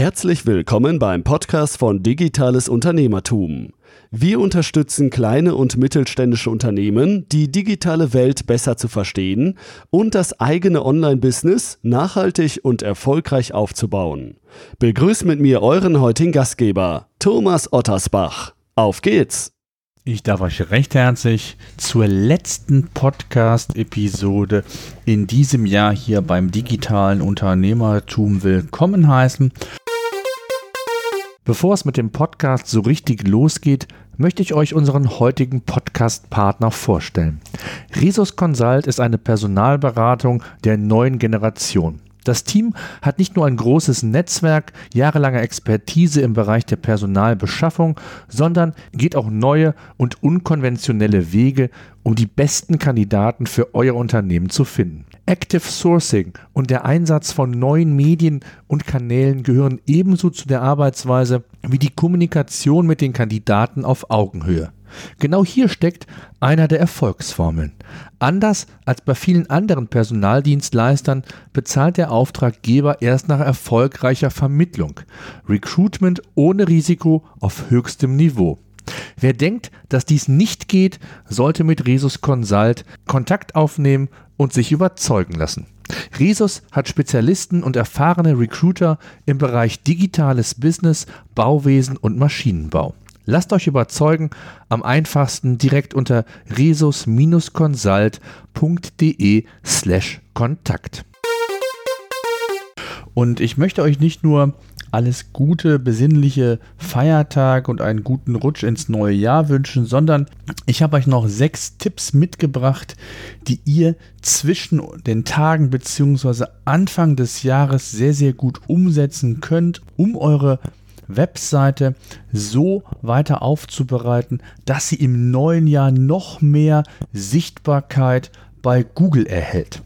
Herzlich willkommen beim Podcast von Digitales Unternehmertum. Wir unterstützen kleine und mittelständische Unternehmen, die digitale Welt besser zu verstehen und das eigene Online-Business nachhaltig und erfolgreich aufzubauen. Begrüßt mit mir euren heutigen Gastgeber, Thomas Ottersbach. Auf geht's! Ich darf euch recht herzlich zur letzten Podcast-Episode in diesem Jahr hier beim digitalen Unternehmertum willkommen heißen. Bevor es mit dem Podcast so richtig losgeht, möchte ich euch unseren heutigen Podcast-Partner vorstellen. Resus Consult ist eine Personalberatung der neuen Generation. Das Team hat nicht nur ein großes Netzwerk, jahrelange Expertise im Bereich der Personalbeschaffung, sondern geht auch neue und unkonventionelle Wege, um die besten Kandidaten für euer Unternehmen zu finden. Active Sourcing und der Einsatz von neuen Medien und Kanälen gehören ebenso zu der Arbeitsweise wie die Kommunikation mit den Kandidaten auf Augenhöhe. Genau hier steckt einer der Erfolgsformeln. Anders als bei vielen anderen Personaldienstleistern bezahlt der Auftraggeber erst nach erfolgreicher Vermittlung. Recruitment ohne Risiko auf höchstem Niveau. Wer denkt, dass dies nicht geht, sollte mit Resus Consult Kontakt aufnehmen und sich überzeugen lassen. Resus hat Spezialisten und erfahrene Recruiter im Bereich digitales Business, Bauwesen und Maschinenbau. Lasst euch überzeugen, am einfachsten direkt unter resus-consult.de slash Kontakt. Und ich möchte euch nicht nur alles gute, besinnliche Feiertag und einen guten Rutsch ins neue Jahr wünschen, sondern ich habe euch noch sechs Tipps mitgebracht, die ihr zwischen den Tagen bzw. Anfang des Jahres sehr, sehr gut umsetzen könnt, um eure Webseite so weiter aufzubereiten, dass sie im neuen Jahr noch mehr Sichtbarkeit bei Google erhält.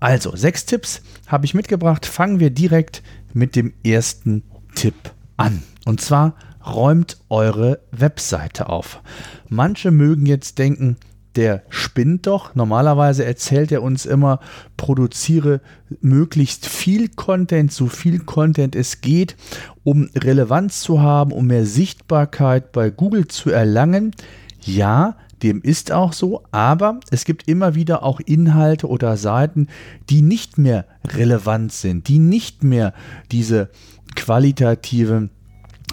Also, sechs Tipps habe ich mitgebracht. Fangen wir direkt mit dem ersten Tipp an. Und zwar räumt eure Webseite auf. Manche mögen jetzt denken, der spinnt doch. Normalerweise erzählt er uns immer, produziere möglichst viel Content, so viel Content es geht, um Relevanz zu haben, um mehr Sichtbarkeit bei Google zu erlangen. Ja, dem ist auch so, aber es gibt immer wieder auch Inhalte oder Seiten, die nicht mehr relevant sind, die nicht mehr diese qualitative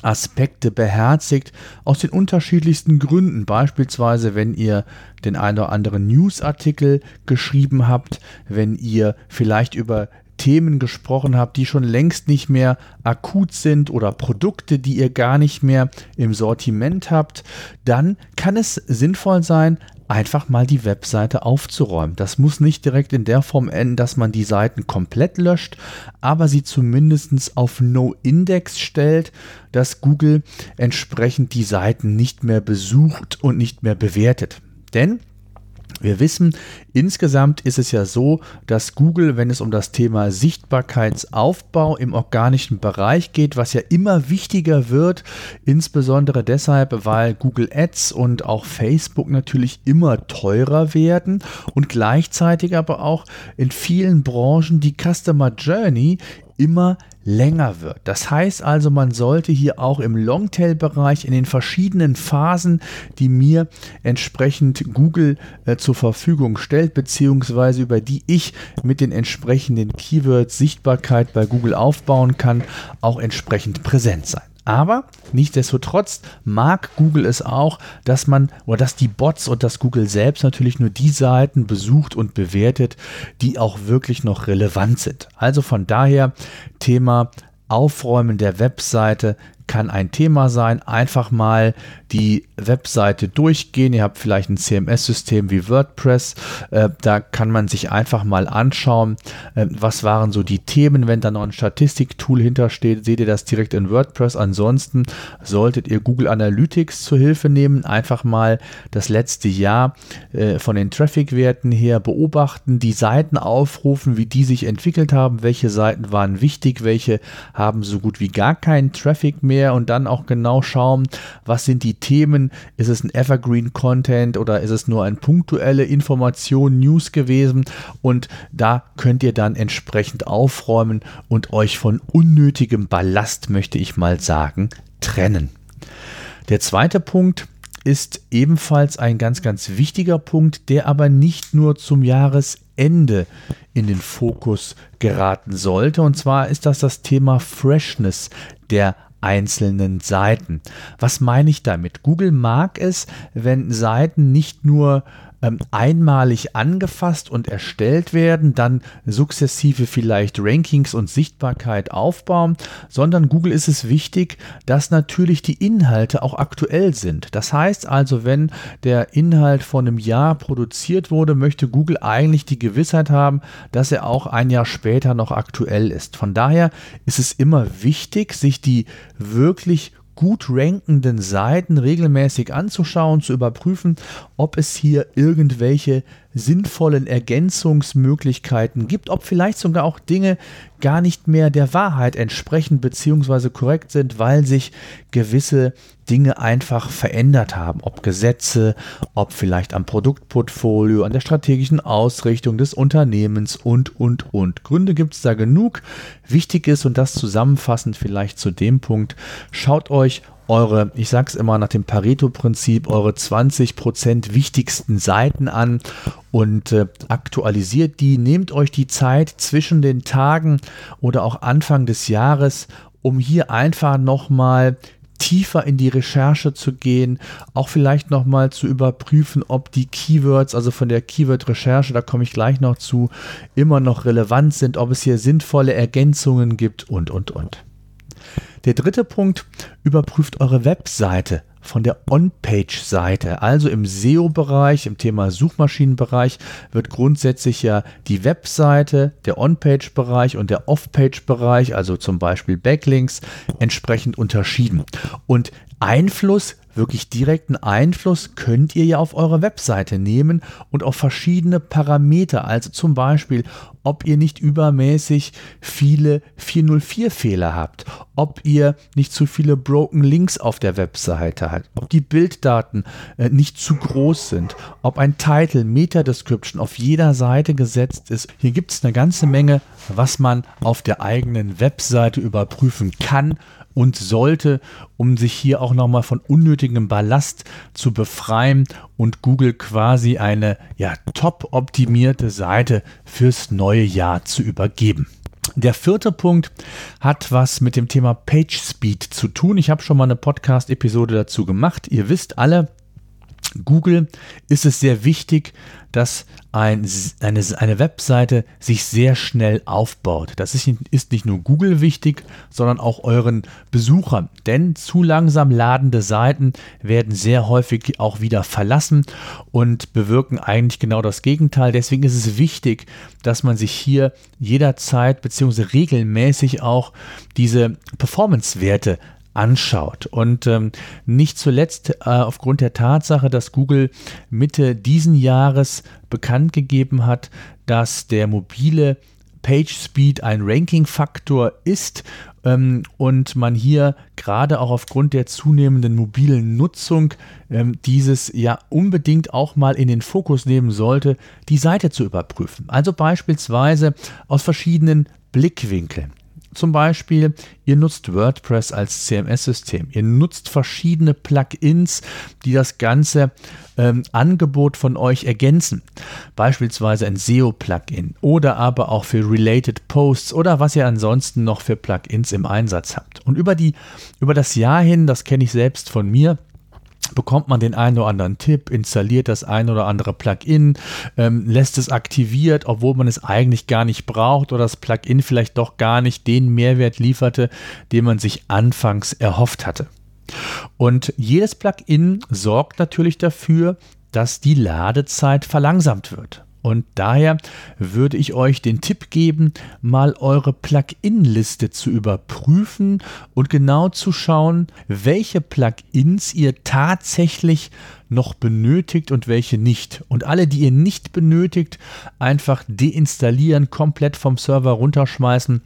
Aspekte beherzigt, aus den unterschiedlichsten Gründen. Beispielsweise, wenn ihr den einen oder anderen Newsartikel geschrieben habt, wenn ihr vielleicht über Themen gesprochen habt, die schon längst nicht mehr akut sind oder Produkte, die ihr gar nicht mehr im Sortiment habt, dann kann es sinnvoll sein, einfach mal die Webseite aufzuräumen. Das muss nicht direkt in der Form enden, dass man die Seiten komplett löscht, aber sie zumindest auf No-Index stellt, dass Google entsprechend die Seiten nicht mehr besucht und nicht mehr bewertet. Denn wir wissen, insgesamt ist es ja so, dass Google, wenn es um das Thema Sichtbarkeitsaufbau im organischen Bereich geht, was ja immer wichtiger wird, insbesondere deshalb, weil Google Ads und auch Facebook natürlich immer teurer werden und gleichzeitig aber auch in vielen Branchen die Customer Journey immer länger wird. Das heißt also, man sollte hier auch im Longtail-Bereich in den verschiedenen Phasen, die mir entsprechend Google äh, zur Verfügung stellt, beziehungsweise über die ich mit den entsprechenden Keywords Sichtbarkeit bei Google aufbauen kann, auch entsprechend präsent sein. Aber nichtsdestotrotz mag Google es auch, dass man oder dass die Bots und das Google selbst natürlich nur die Seiten besucht und bewertet, die auch wirklich noch relevant sind. Also von daher Thema Aufräumen der Webseite kann ein Thema sein. Einfach mal die Webseite durchgehen. Ihr habt vielleicht ein CMS-System wie WordPress. Äh, da kann man sich einfach mal anschauen, äh, was waren so die Themen. Wenn da noch ein Statistiktool hintersteht, seht ihr das direkt in WordPress. Ansonsten solltet ihr Google Analytics zur Hilfe nehmen. Einfach mal das letzte Jahr äh, von den Traffic-Werten her beobachten, die Seiten aufrufen, wie die sich entwickelt haben, welche Seiten waren wichtig, welche haben so gut wie gar keinen Traffic mehr und dann auch genau schauen, was sind die Themen, Ist es ein Evergreen Content oder ist es nur eine punktuelle Information, News gewesen? Und da könnt ihr dann entsprechend aufräumen und euch von unnötigem Ballast, möchte ich mal sagen, trennen. Der zweite Punkt ist ebenfalls ein ganz, ganz wichtiger Punkt, der aber nicht nur zum Jahresende in den Fokus geraten sollte. Und zwar ist das das Thema Freshness der einzelnen Seiten. Was meine ich damit? Google mag es, wenn Seiten nicht nur ähm, einmalig angefasst und erstellt werden, dann sukzessive vielleicht Rankings und Sichtbarkeit aufbauen, sondern Google ist es wichtig, dass natürlich die Inhalte auch aktuell sind. Das heißt also, wenn der Inhalt vor einem Jahr produziert wurde, möchte Google eigentlich die Gewissheit haben, dass er auch ein Jahr später noch aktuell ist. Von daher ist es immer wichtig, sich die wirklich gut rankenden Seiten regelmäßig anzuschauen, zu überprüfen, ob es hier irgendwelche sinnvollen Ergänzungsmöglichkeiten gibt, ob vielleicht sogar auch Dinge gar nicht mehr der Wahrheit entsprechen bzw. korrekt sind, weil sich gewisse Dinge einfach verändert haben, ob Gesetze, ob vielleicht am Produktportfolio, an der strategischen Ausrichtung des Unternehmens und, und, und. Gründe gibt es da genug. Wichtig ist, und das zusammenfassend vielleicht zu dem Punkt, schaut euch eure, ich sage es immer nach dem Pareto-Prinzip, eure 20% wichtigsten Seiten an und äh, aktualisiert die. Nehmt euch die Zeit zwischen den Tagen oder auch Anfang des Jahres, um hier einfach nochmal tiefer in die Recherche zu gehen, auch vielleicht nochmal zu überprüfen, ob die Keywords, also von der Keyword-Recherche, da komme ich gleich noch zu, immer noch relevant sind, ob es hier sinnvolle Ergänzungen gibt und, und, und. Der dritte Punkt, überprüft eure Webseite von der On-Page-Seite. Also im SEO-Bereich, im Thema Suchmaschinenbereich wird grundsätzlich ja die Webseite, der On-Page-Bereich und der Off-Page-Bereich, also zum Beispiel Backlinks, entsprechend unterschieden. Und Einfluss wirklich direkten Einfluss könnt ihr ja auf eure Webseite nehmen und auf verschiedene Parameter. Also zum Beispiel, ob ihr nicht übermäßig viele 404-Fehler habt, ob ihr nicht zu viele Broken Links auf der Webseite habt, ob die Bilddaten äh, nicht zu groß sind, ob ein Title, Meta-Description auf jeder Seite gesetzt ist. Hier gibt es eine ganze Menge, was man auf der eigenen Webseite überprüfen kann und sollte, um sich hier auch nochmal von unnötigem Ballast zu befreien und Google quasi eine ja, top optimierte Seite fürs neue Jahr zu übergeben. Der vierte Punkt hat was mit dem Thema Page Speed zu tun. Ich habe schon mal eine Podcast-Episode dazu gemacht. Ihr wisst alle, Google ist es sehr wichtig, dass ein, eine, eine Webseite sich sehr schnell aufbaut. Das ist, ist nicht nur Google wichtig, sondern auch euren Besuchern. Denn zu langsam ladende Seiten werden sehr häufig auch wieder verlassen und bewirken eigentlich genau das Gegenteil. Deswegen ist es wichtig, dass man sich hier jederzeit bzw. regelmäßig auch diese Performance-Werte anschaut. Und ähm, nicht zuletzt äh, aufgrund der Tatsache, dass Google Mitte diesen Jahres bekannt gegeben hat, dass der mobile PageSpeed ein Ranking-Faktor ist ähm, und man hier gerade auch aufgrund der zunehmenden mobilen Nutzung ähm, dieses ja unbedingt auch mal in den Fokus nehmen sollte, die Seite zu überprüfen. Also beispielsweise aus verschiedenen Blickwinkeln. Zum Beispiel, ihr nutzt WordPress als CMS-System. Ihr nutzt verschiedene Plugins, die das ganze ähm, Angebot von euch ergänzen. Beispielsweise ein SEO-Plugin oder aber auch für Related Posts oder was ihr ansonsten noch für Plugins im Einsatz habt. Und über, die, über das Jahr hin, das kenne ich selbst von mir, bekommt man den einen oder anderen Tipp, installiert das ein oder andere Plugin, ähm, lässt es aktiviert, obwohl man es eigentlich gar nicht braucht oder das Plugin vielleicht doch gar nicht den Mehrwert lieferte, den man sich anfangs erhofft hatte. Und jedes Plugin sorgt natürlich dafür, dass die Ladezeit verlangsamt wird. Und daher würde ich euch den Tipp geben, mal eure Plugin-Liste zu überprüfen und genau zu schauen, welche Plugins ihr tatsächlich noch benötigt und welche nicht. Und alle, die ihr nicht benötigt, einfach deinstallieren, komplett vom Server runterschmeißen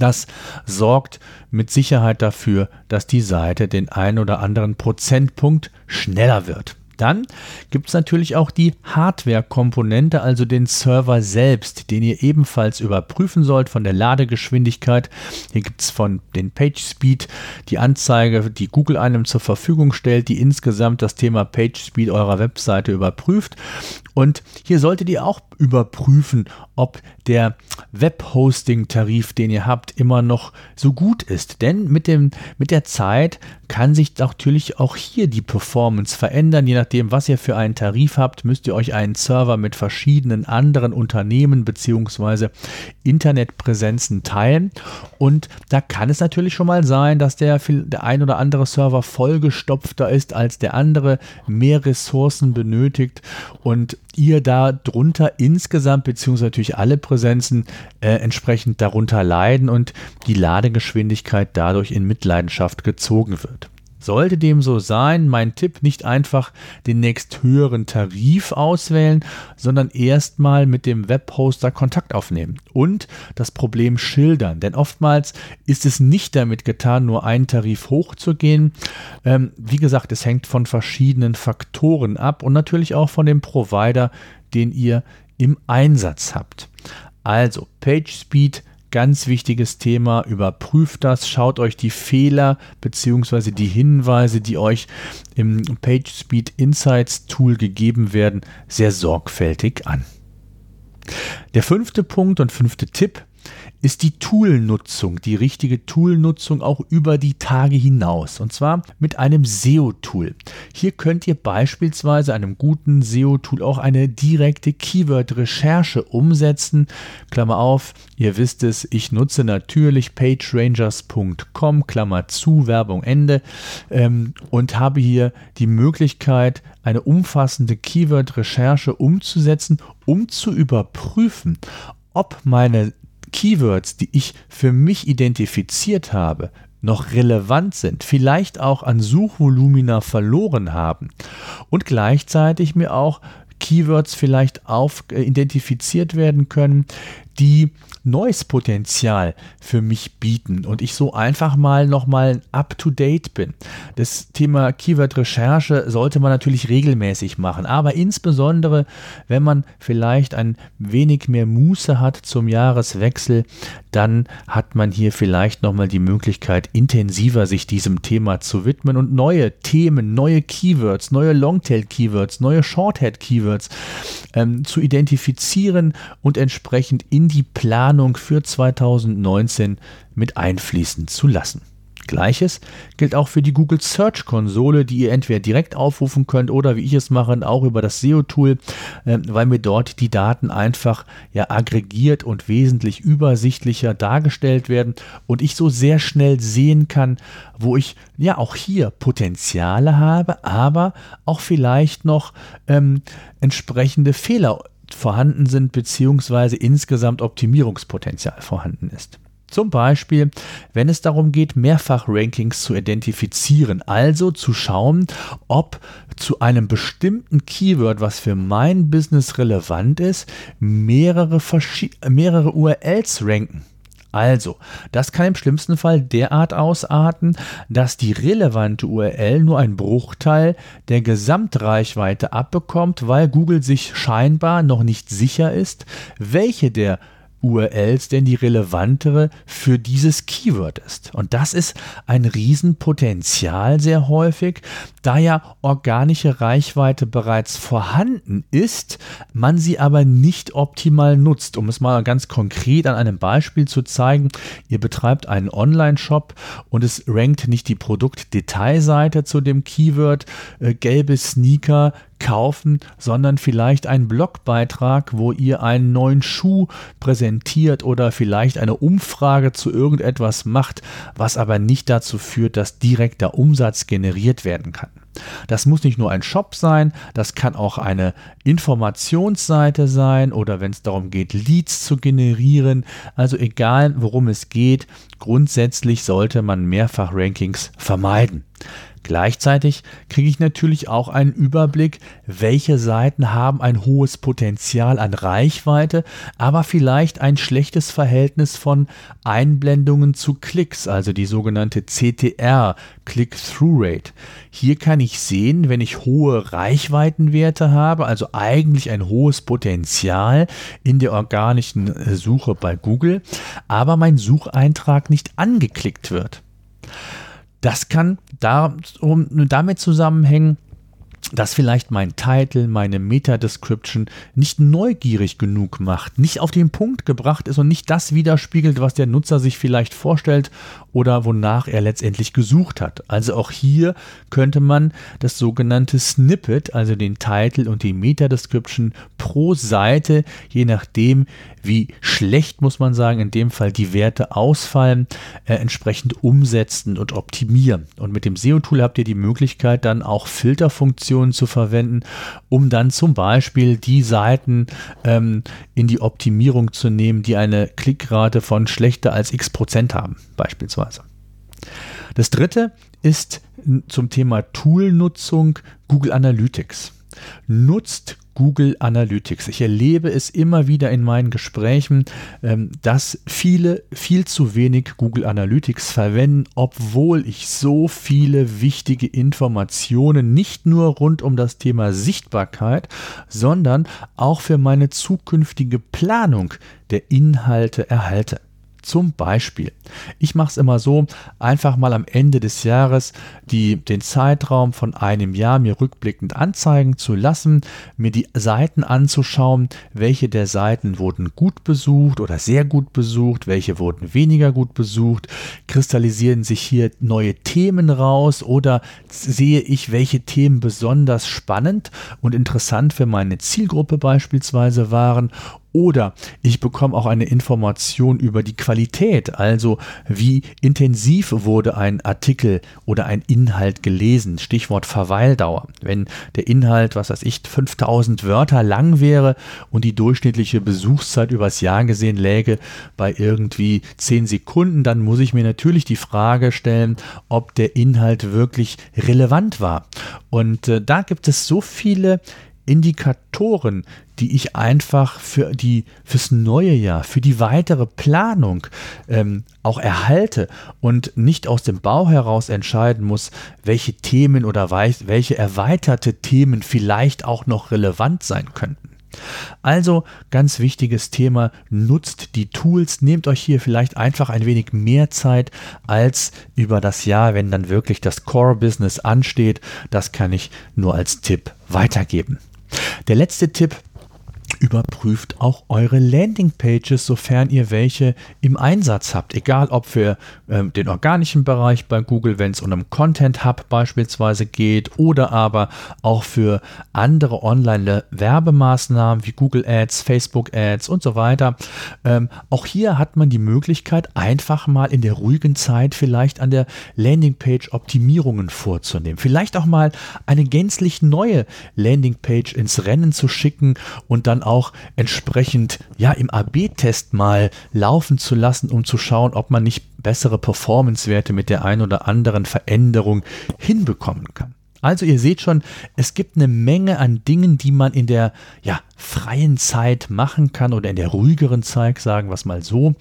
Das sorgt mit Sicherheit dafür, dass die Seite den ein oder anderen Prozentpunkt schneller wird. Dann gibt es natürlich auch die Hardware-Komponente, also den Server selbst, den ihr ebenfalls überprüfen sollt von der Ladegeschwindigkeit. Hier gibt es von den PageSpeed die Anzeige, die Google einem zur Verfügung stellt, die insgesamt das Thema PageSpeed eurer Webseite überprüft. Und hier solltet ihr auch überprüfen, ob der Webhosting-Tarif, den ihr habt, immer noch so gut ist. Denn mit, dem, mit der Zeit kann sich natürlich auch hier die Performance verändern. Je nachdem, was ihr für einen Tarif habt, müsst ihr euch einen Server mit verschiedenen anderen Unternehmen bzw. Internetpräsenzen teilen. Und da kann es natürlich schon mal sein, dass der, der ein oder andere Server vollgestopfter ist als der andere, mehr Ressourcen benötigt und ihr da drunter insgesamt, beziehungsweise natürlich alle Präsenzen äh, entsprechend darunter leiden und die Ladegeschwindigkeit dadurch in Mitleidenschaft gezogen wird. Sollte dem so sein, mein Tipp, nicht einfach den nächst höheren Tarif auswählen, sondern erstmal mit dem Webhoster Kontakt aufnehmen und das Problem schildern. Denn oftmals ist es nicht damit getan, nur einen Tarif hochzugehen. Ähm, wie gesagt, es hängt von verschiedenen Faktoren ab und natürlich auch von dem Provider, den ihr im Einsatz habt. Also PageSpeed Ganz wichtiges Thema, überprüft das, schaut euch die Fehler bzw. die Hinweise, die euch im PageSpeed Insights Tool gegeben werden, sehr sorgfältig an. Der fünfte Punkt und fünfte Tipp ist die Toolnutzung, die richtige Toolnutzung auch über die Tage hinaus. Und zwar mit einem SEO-Tool. Hier könnt ihr beispielsweise einem guten SEO-Tool auch eine direkte Keyword-Recherche umsetzen. Klammer auf, ihr wisst es, ich nutze natürlich pagerangers.com, Klammer zu, Werbung Ende, ähm, und habe hier die Möglichkeit, eine umfassende Keyword-Recherche umzusetzen, um zu überprüfen, ob meine Keywords, die ich für mich identifiziert habe, noch relevant sind, vielleicht auch an Suchvolumina verloren haben und gleichzeitig mir auch Keywords vielleicht auf, äh, identifiziert werden können, die neues Potenzial für mich bieten und ich so einfach mal nochmal up-to-date bin. Das Thema Keyword-Recherche sollte man natürlich regelmäßig machen, aber insbesondere, wenn man vielleicht ein wenig mehr Muße hat zum Jahreswechsel, dann hat man hier vielleicht nochmal die Möglichkeit, intensiver sich diesem Thema zu widmen und neue Themen, neue Keywords, neue Longtail-Keywords, neue Shorthead-Keywords ähm, zu identifizieren und entsprechend in die Planung für 2019 mit einfließen zu lassen. Gleiches gilt auch für die Google Search Konsole, die ihr entweder direkt aufrufen könnt oder wie ich es mache, auch über das SEO-Tool, äh, weil mir dort die Daten einfach ja aggregiert und wesentlich übersichtlicher dargestellt werden und ich so sehr schnell sehen kann, wo ich ja auch hier Potenziale habe, aber auch vielleicht noch ähm, entsprechende Fehler vorhanden sind, beziehungsweise insgesamt Optimierungspotenzial vorhanden ist. Zum Beispiel, wenn es darum geht, Mehrfach-Rankings zu identifizieren, also zu schauen, ob zu einem bestimmten Keyword, was für mein Business relevant ist, mehrere, mehrere URLs ranken. Also, das kann im schlimmsten Fall derart ausarten, dass die relevante URL nur ein Bruchteil der Gesamtreichweite abbekommt, weil Google sich scheinbar noch nicht sicher ist, welche der URLs denn die relevantere für dieses Keyword ist. Und das ist ein Riesenpotenzial sehr häufig, da ja organische Reichweite bereits vorhanden ist, man sie aber nicht optimal nutzt. Um es mal ganz konkret an einem Beispiel zu zeigen, ihr betreibt einen Online-Shop und es rankt nicht die Produktdetailseite zu dem Keyword äh, gelbe Sneaker kaufen, sondern vielleicht einen Blogbeitrag, wo ihr einen neuen Schuh präsentiert oder vielleicht eine Umfrage zu irgendetwas macht, was aber nicht dazu führt, dass direkt der Umsatz generiert werden kann. Das muss nicht nur ein Shop sein, das kann auch eine Informationsseite sein oder wenn es darum geht, Leads zu generieren. Also egal, worum es geht, grundsätzlich sollte man Mehrfach-Rankings vermeiden. Gleichzeitig kriege ich natürlich auch einen Überblick, welche Seiten haben ein hohes Potenzial an Reichweite, aber vielleicht ein schlechtes Verhältnis von Einblendungen zu Klicks, also die sogenannte CTR, Click-Through-Rate. Hier kann ich sehen, wenn ich hohe Reichweitenwerte habe, also eigentlich ein hohes Potenzial in der organischen Suche bei Google, aber mein Sucheintrag nicht angeklickt wird. Das kann damit zusammenhängen, dass vielleicht mein Titel, meine Meta-Description nicht neugierig genug macht, nicht auf den Punkt gebracht ist und nicht das widerspiegelt, was der Nutzer sich vielleicht vorstellt oder wonach er letztendlich gesucht hat. Also auch hier könnte man das sogenannte Snippet, also den Titel und die Meta-Description pro Seite, je nachdem, wie schlecht muss man sagen, in dem Fall die Werte ausfallen, äh, entsprechend umsetzen und optimieren. Und mit dem SEO-Tool habt ihr die Möglichkeit, dann auch Filterfunktionen zu verwenden, um dann zum Beispiel die Seiten ähm, in die Optimierung zu nehmen, die eine Klickrate von schlechter als x Prozent haben, beispielsweise. Das dritte ist zum Thema Toolnutzung Google Analytics. Nutzt Google Analytics. Ich erlebe es immer wieder in meinen Gesprächen, ähm, dass viele viel zu wenig Google Analytics verwenden, obwohl ich so viele wichtige Informationen nicht nur rund um das Thema Sichtbarkeit, sondern auch für meine zukünftige Planung der Inhalte erhalte. Zum Beispiel, ich mache es immer so, einfach mal am Ende des Jahres die, den Zeitraum von einem Jahr mir rückblickend anzeigen zu lassen, mir die Seiten anzuschauen, welche der Seiten wurden gut besucht oder sehr gut besucht, welche wurden weniger gut besucht, kristallisieren sich hier neue Themen raus oder sehe ich, welche Themen besonders spannend und interessant für meine Zielgruppe beispielsweise waren oder ich bekomme auch eine Information über die Qualität, also wie intensiv wurde ein Artikel oder ein Inhalt gelesen. Stichwort Verweildauer. Wenn der Inhalt, was weiß ich, 5000 Wörter lang wäre und die durchschnittliche Besuchszeit übers Jahr gesehen läge bei irgendwie 10 Sekunden, dann muss ich mir natürlich die Frage stellen, ob der Inhalt wirklich relevant war. Und äh, da gibt es so viele Indikatoren, die ich einfach für die fürs neue Jahr, für die weitere Planung ähm, auch erhalte und nicht aus dem Bau heraus entscheiden muss, welche Themen oder welche erweiterte Themen vielleicht auch noch relevant sein könnten. Also ganz wichtiges Thema, nutzt die Tools, nehmt euch hier vielleicht einfach ein wenig mehr Zeit als über das Jahr, wenn dann wirklich das Core-Business ansteht. Das kann ich nur als Tipp weitergeben. Der letzte Tipp, Überprüft auch eure Landingpages, sofern ihr welche im Einsatz habt. Egal ob für äh, den organischen Bereich bei Google, wenn es um einen Content Hub beispielsweise geht, oder aber auch für andere Online-Werbemaßnahmen wie Google Ads, Facebook Ads und so weiter. Ähm, auch hier hat man die Möglichkeit, einfach mal in der ruhigen Zeit vielleicht an der Landingpage Optimierungen vorzunehmen. Vielleicht auch mal eine gänzlich neue Landingpage ins Rennen zu schicken und dann dann auch entsprechend ja im AB-Test mal laufen zu lassen, um zu schauen, ob man nicht bessere Performance-Werte mit der ein oder anderen Veränderung hinbekommen kann. Also ihr seht schon, es gibt eine Menge an Dingen, die man in der ja, freien Zeit machen kann oder in der ruhigeren Zeit, sagen wir es mal so,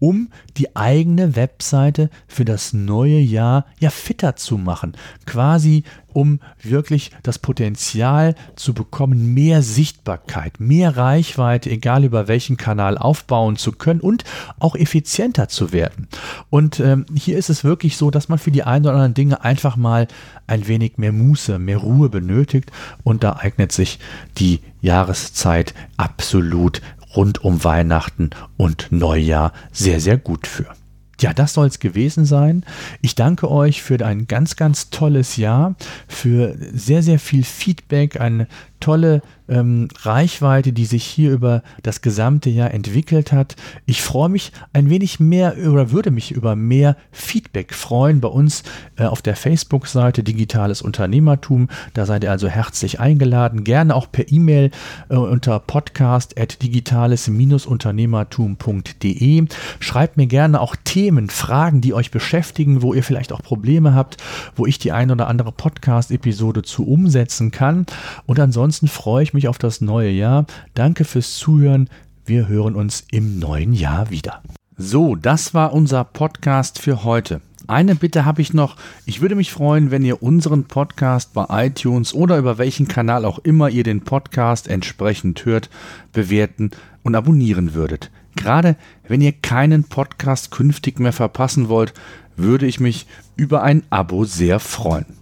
um die eigene Webseite für das neue Jahr ja fitter zu machen. Quasi um wirklich das Potenzial zu bekommen, mehr Sichtbarkeit, mehr Reichweite, egal über welchen Kanal aufbauen zu können und auch effizienter zu werden. Und ähm, hier ist es wirklich so, dass man für die ein oder anderen Dinge einfach mal ein wenig mehr Muße, mehr Ruhe benötigt und da eignet sich die Jahreszeit absolut rund um Weihnachten und Neujahr sehr, sehr gut für. Ja, das soll es gewesen sein. Ich danke euch für ein ganz, ganz tolles Jahr, für sehr, sehr viel Feedback, eine tolle ähm, Reichweite, die sich hier über das gesamte Jahr entwickelt hat. Ich freue mich ein wenig mehr oder würde mich über mehr Feedback freuen bei uns äh, auf der Facebook-Seite Digitales Unternehmertum. Da seid ihr also herzlich eingeladen. Gerne auch per E-Mail äh, unter podcast.digitales-unternehmertum.de. Schreibt mir gerne auch Themen, Fragen, die euch beschäftigen, wo ihr vielleicht auch Probleme habt, wo ich die ein oder andere Podcast-Episode zu umsetzen kann. Und ansonsten freue ich mich auf das neue Jahr. Danke fürs Zuhören. Wir hören uns im neuen Jahr wieder. So, das war unser Podcast für heute. Eine Bitte habe ich noch. Ich würde mich freuen, wenn ihr unseren Podcast bei iTunes oder über welchen Kanal auch immer ihr den Podcast entsprechend hört, bewerten und abonnieren würdet. Gerade wenn ihr keinen Podcast künftig mehr verpassen wollt, würde ich mich über ein Abo sehr freuen.